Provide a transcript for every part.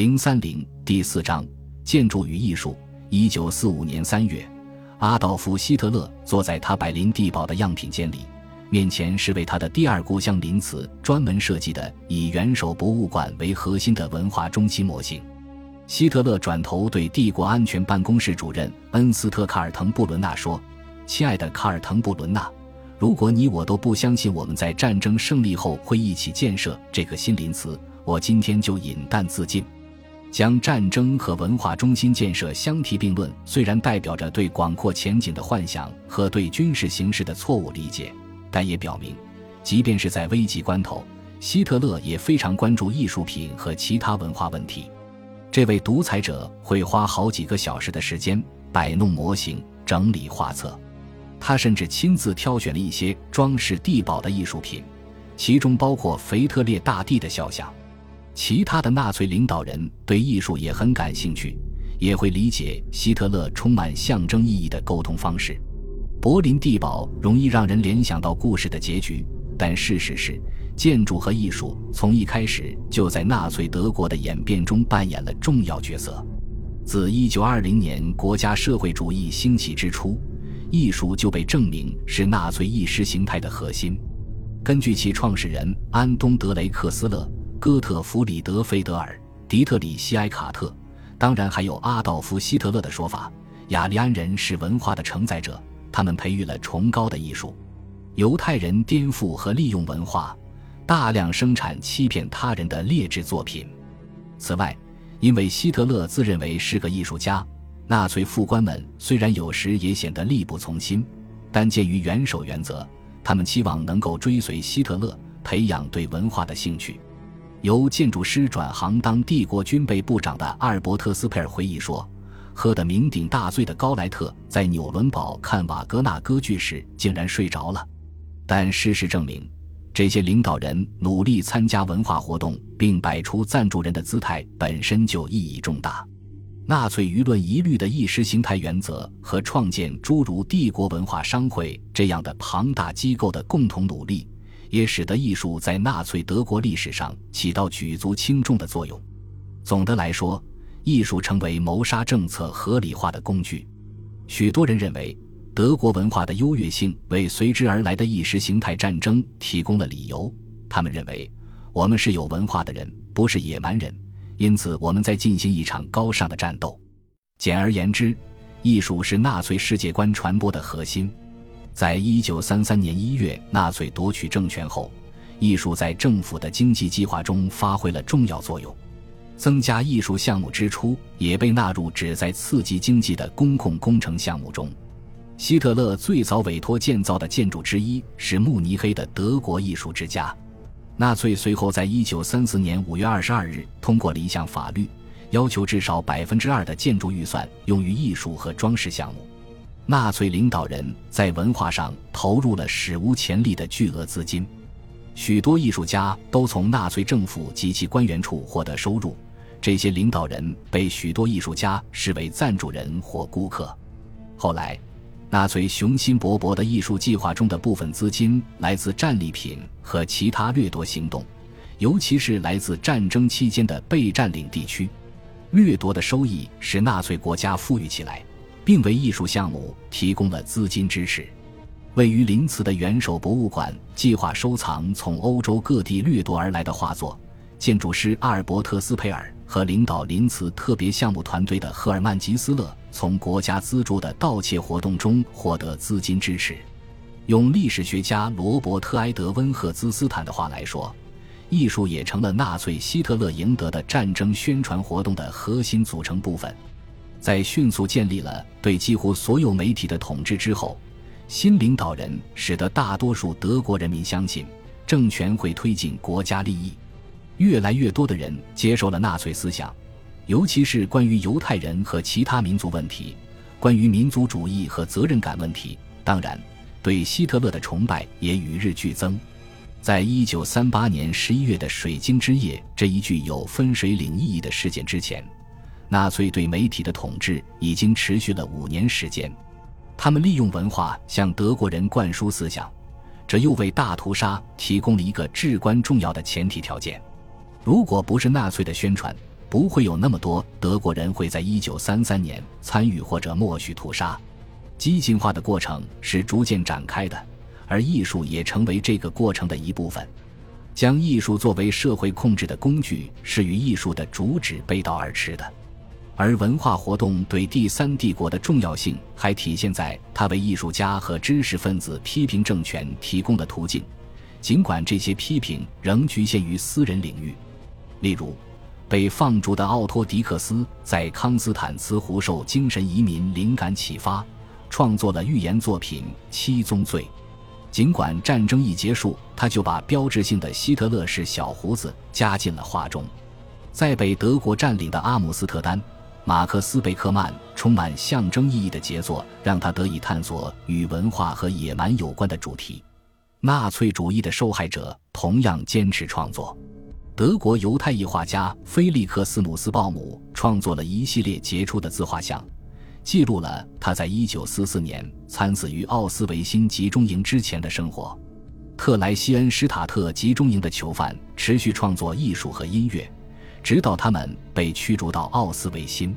零三零第四章建筑与艺术。一九四五年三月，阿道夫·希特勒坐在他柏林地堡的样品间里，面前是为他的第二故乡林茨专门设计的以元首博物馆为核心的文化中心模型。希特勒转头对帝国安全办公室主任恩斯特·卡尔滕布伦纳说：“亲爱的卡尔滕布伦纳，如果你我都不相信我们在战争胜利后会一起建设这个新林茨，我今天就饮弹自尽。”将战争和文化中心建设相提并论，虽然代表着对广阔前景的幻想和对军事形势的错误理解，但也表明，即便是在危急关头，希特勒也非常关注艺术品和其他文化问题。这位独裁者会花好几个小时的时间摆弄模型、整理画册，他甚至亲自挑选了一些装饰地堡的艺术品，其中包括腓特烈大帝的肖像。其他的纳粹领导人对艺术也很感兴趣，也会理解希特勒充满象征意义的沟通方式。柏林地堡容易让人联想到故事的结局，但事实是，建筑和艺术从一开始就在纳粹德国的演变中扮演了重要角色。自1920年国家社会主义兴起之初，艺术就被证明是纳粹意识形态的核心。根据其创始人安东·德雷克斯勒。哥特弗里德·费德尔、迪特里希·埃卡特，当然还有阿道夫·希特勒的说法：雅利安人是文化的承载者，他们培育了崇高的艺术；犹太人颠覆和利用文化，大量生产欺骗他人的劣质作品。此外，因为希特勒自认为是个艺术家，纳粹副官们虽然有时也显得力不从心，但鉴于元首原则，他们期望能够追随希特勒，培养对文化的兴趣。由建筑师转行当帝国军备部长的阿尔伯特斯佩尔回忆说：“喝得酩酊大醉的高莱特在纽伦堡看瓦格纳歌剧时竟然睡着了。”但事实证明，这些领导人努力参加文化活动并摆出赞助人的姿态本身就意义重大。纳粹舆论疑虑的意识形态原则和创建诸如帝国文化商会这样的庞大机构的共同努力。也使得艺术在纳粹德国历史上起到举足轻重的作用。总的来说，艺术成为谋杀政策合理化的工具。许多人认为，德国文化的优越性为随之而来的意识形态战争提供了理由。他们认为，我们是有文化的人，不是野蛮人，因此我们在进行一场高尚的战斗。简而言之，艺术是纳粹世界观传播的核心。在一九三三年一月纳粹夺取政权后，艺术在政府的经济计划中发挥了重要作用。增加艺术项目支出也被纳入旨在刺激经济的公共工程项目中。希特勒最早委托建造的建筑之一是慕尼黑的德国艺术之家。纳粹随后在一九三四年五月二十二日通过了一项法律，要求至少百分之二的建筑预算用于艺术和装饰项目。纳粹领导人在文化上投入了史无前例的巨额资金，许多艺术家都从纳粹政府及其官员处获得收入。这些领导人被许多艺术家视为赞助人或顾客。后来，纳粹雄心勃勃的艺术计划中的部分资金来自战利品和其他掠夺行动，尤其是来自战争期间的被占领地区。掠夺的收益使纳粹国家富裕起来。并为艺术项目提供了资金支持。位于林茨的元首博物馆计划收藏从欧洲各地掠夺而来的画作。建筑师阿尔伯特·斯佩尔和领导林茨特别项目团队的赫尔曼·吉斯勒从国家资助的盗窃活动中获得资金支持。用历史学家罗伯特·埃德温·赫兹斯坦的话来说，艺术也成了纳粹希特勒赢得的战争宣传活动的核心组成部分。在迅速建立了对几乎所有媒体的统治之后，新领导人使得大多数德国人民相信政权会推进国家利益。越来越多的人接受了纳粹思想，尤其是关于犹太人和其他民族问题、关于民族主义和责任感问题。当然，对希特勒的崇拜也与日俱增。在一九三八年十一月的水晶之夜这一具有分水岭意义的事件之前。纳粹对媒体的统治已经持续了五年时间，他们利用文化向德国人灌输思想，这又为大屠杀提供了一个至关重要的前提条件。如果不是纳粹的宣传，不会有那么多德国人会在1933年参与或者默许屠杀。激进化的过程是逐渐展开的，而艺术也成为这个过程的一部分。将艺术作为社会控制的工具，是与艺术的主旨背道而驰的。而文化活动对第三帝国的重要性，还体现在它为艺术家和知识分子批评政权提供的途径，尽管这些批评仍局限于私人领域。例如，被放逐的奥托·迪克斯在康斯坦茨湖受精神移民灵感启发。创作了寓言作品《七宗罪》，尽管战争一结束，他就把标志性的希特勒式小胡子加进了画中。在被德国占领的阿姆斯特丹，马克思·贝克曼充满象征意义的杰作，让他得以探索与文化和野蛮有关的主题。纳粹主义的受害者同样坚持创作。德国犹太裔画家菲利克斯·努斯鲍姆创作了一系列杰出的自画像。记录了他在1944年惨死于奥斯维辛集中营之前的生活。特莱西恩施塔特集中营的囚犯持续创作艺术和音乐，直到他们被驱逐到奥斯维辛。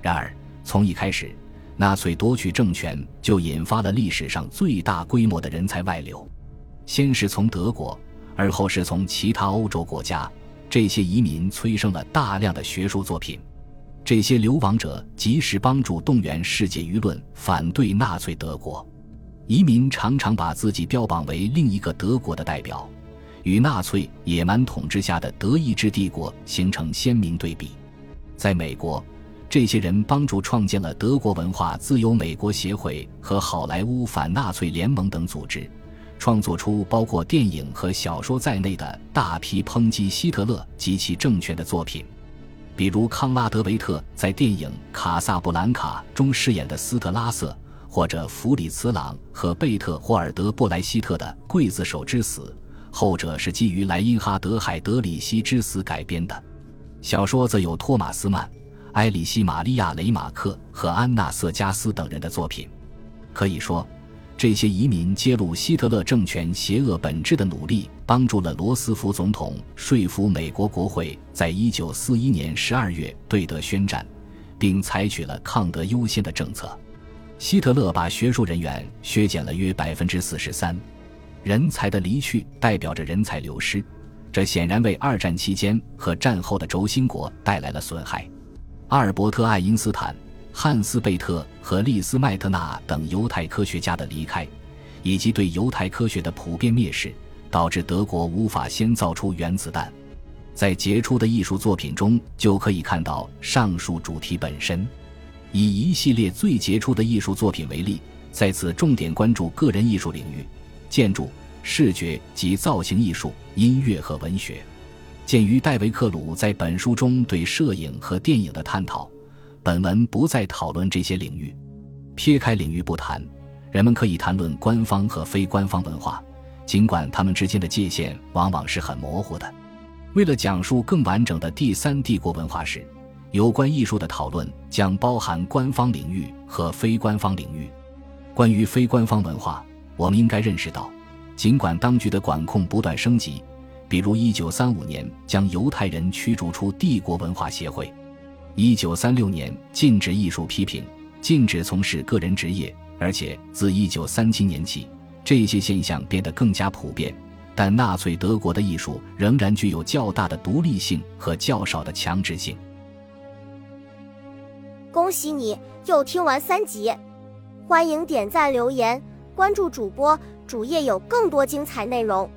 然而，从一开始，纳粹夺取政权就引发了历史上最大规模的人才外流，先是从德国，而后是从其他欧洲国家。这些移民催生了大量的学术作品。这些流亡者及时帮助动员世界舆论反对纳粹德国，移民常常把自己标榜为另一个德国的代表，与纳粹野蛮统治下的德意志帝国形成鲜明对比。在美国，这些人帮助创建了德国文化自由美国协会和好莱坞反纳粹联盟等组织，创作出包括电影和小说在内的大批抨击希特勒及其政权的作品。比如康拉德维特在电影《卡萨布兰卡》中饰演的斯特拉瑟，或者弗里茨朗和贝特霍尔德布莱希特的《刽子手之死》，后者是基于莱因哈德海德里希之死改编的。小说则有托马斯曼、埃里希玛利亚雷马克和安娜瑟加斯等人的作品。可以说。这些移民揭露希特勒政权邪恶本质的努力，帮助了罗斯福总统说服美国国会在一九四一年十二月对德宣战，并采取了抗德优先的政策。希特勒把学术人员削减了约百分之四十三，人才的离去代表着人才流失，这显然为二战期间和战后的轴心国带来了损害。阿尔伯特·爱因斯坦。汉斯·贝特和利斯·麦特纳等犹太科学家的离开，以及对犹太科学的普遍蔑视，导致德国无法先造出原子弹。在杰出的艺术作品中，就可以看到上述主题本身。以一系列最杰出的艺术作品为例，在此重点关注个人艺术领域：建筑、视觉及造型艺术、音乐和文学。鉴于戴维克鲁在本书中对摄影和电影的探讨。本文不再讨论这些领域，撇开领域不谈，人们可以谈论官方和非官方文化，尽管它们之间的界限往往是很模糊的。为了讲述更完整的第三帝国文化史，有关艺术的讨论将包含官方领域和非官方领域。关于非官方文化，我们应该认识到，尽管当局的管控不断升级，比如1935年将犹太人驱逐出帝国文化协会。一九三六年禁止艺术批评，禁止从事个人职业，而且自一九三七年起，这些现象变得更加普遍。但纳粹德国的艺术仍然具有较大的独立性和较少的强制性。恭喜你又听完三集，欢迎点赞、留言、关注主播，主页有更多精彩内容。